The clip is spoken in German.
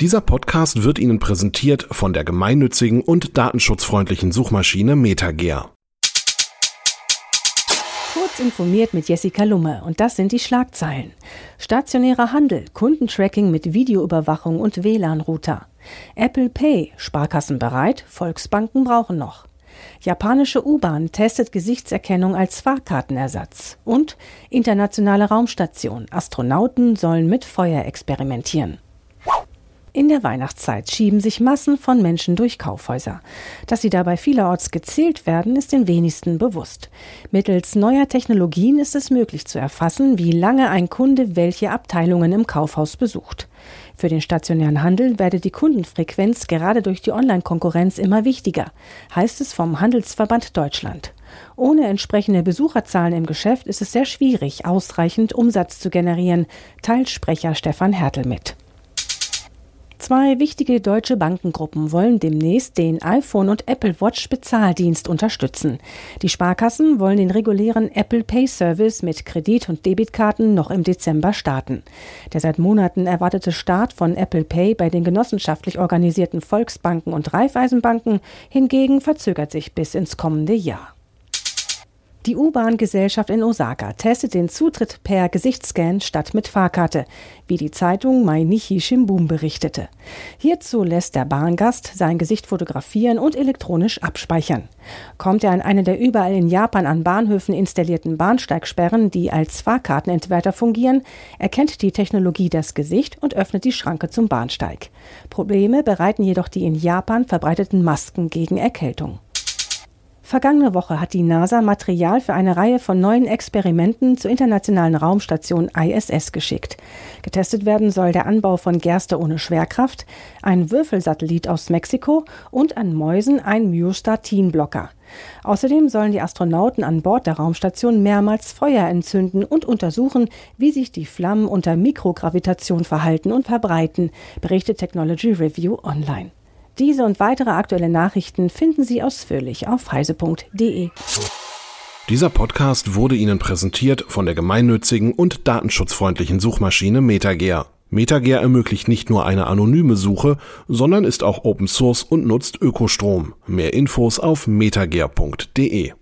Dieser Podcast wird Ihnen präsentiert von der gemeinnützigen und datenschutzfreundlichen Suchmaschine MetaGear. Kurz informiert mit Jessica Lumme und das sind die Schlagzeilen. Stationärer Handel, Kundentracking mit Videoüberwachung und WLAN-Router. Apple Pay, Sparkassen bereit, Volksbanken brauchen noch. Japanische U-Bahn testet Gesichtserkennung als Fahrkartenersatz. Und internationale Raumstation, Astronauten sollen mit Feuer experimentieren. In der Weihnachtszeit schieben sich Massen von Menschen durch Kaufhäuser. Dass sie dabei vielerorts gezählt werden, ist den wenigsten bewusst. Mittels neuer Technologien ist es möglich zu erfassen, wie lange ein Kunde welche Abteilungen im Kaufhaus besucht. Für den stationären Handel werde die Kundenfrequenz gerade durch die Online-Konkurrenz immer wichtiger, heißt es vom Handelsverband Deutschland. Ohne entsprechende Besucherzahlen im Geschäft ist es sehr schwierig, ausreichend Umsatz zu generieren, teilt Sprecher Stefan Hertel mit. Zwei wichtige deutsche Bankengruppen wollen demnächst den iPhone und Apple Watch Bezahldienst unterstützen. Die Sparkassen wollen den regulären Apple Pay Service mit Kredit- und Debitkarten noch im Dezember starten. Der seit Monaten erwartete Start von Apple Pay bei den genossenschaftlich organisierten Volksbanken und Raiffeisenbanken hingegen verzögert sich bis ins kommende Jahr. Die U-Bahn-Gesellschaft in Osaka testet den Zutritt per Gesichtsscan statt mit Fahrkarte, wie die Zeitung Mainichi Shimbun berichtete. Hierzu lässt der Bahngast sein Gesicht fotografieren und elektronisch abspeichern. Kommt er an eine der überall in Japan an Bahnhöfen installierten Bahnsteigsperren, die als Fahrkartenentwerter fungieren, erkennt die Technologie das Gesicht und öffnet die Schranke zum Bahnsteig. Probleme bereiten jedoch die in Japan verbreiteten Masken gegen Erkältung. Vergangene Woche hat die NASA Material für eine Reihe von neuen Experimenten zur internationalen Raumstation ISS geschickt. Getestet werden soll der Anbau von Gerste ohne Schwerkraft, ein Würfelsatellit aus Mexiko und an Mäusen ein Myostatin-Blocker. Außerdem sollen die Astronauten an Bord der Raumstation mehrmals Feuer entzünden und untersuchen, wie sich die Flammen unter Mikrogravitation verhalten und verbreiten, berichtet Technology Review online. Diese und weitere aktuelle Nachrichten finden Sie ausführlich auf heise.de. Dieser Podcast wurde Ihnen präsentiert von der gemeinnützigen und datenschutzfreundlichen Suchmaschine MetaGear. MetaGear ermöglicht nicht nur eine anonyme Suche, sondern ist auch Open Source und nutzt Ökostrom. Mehr Infos auf metagear.de.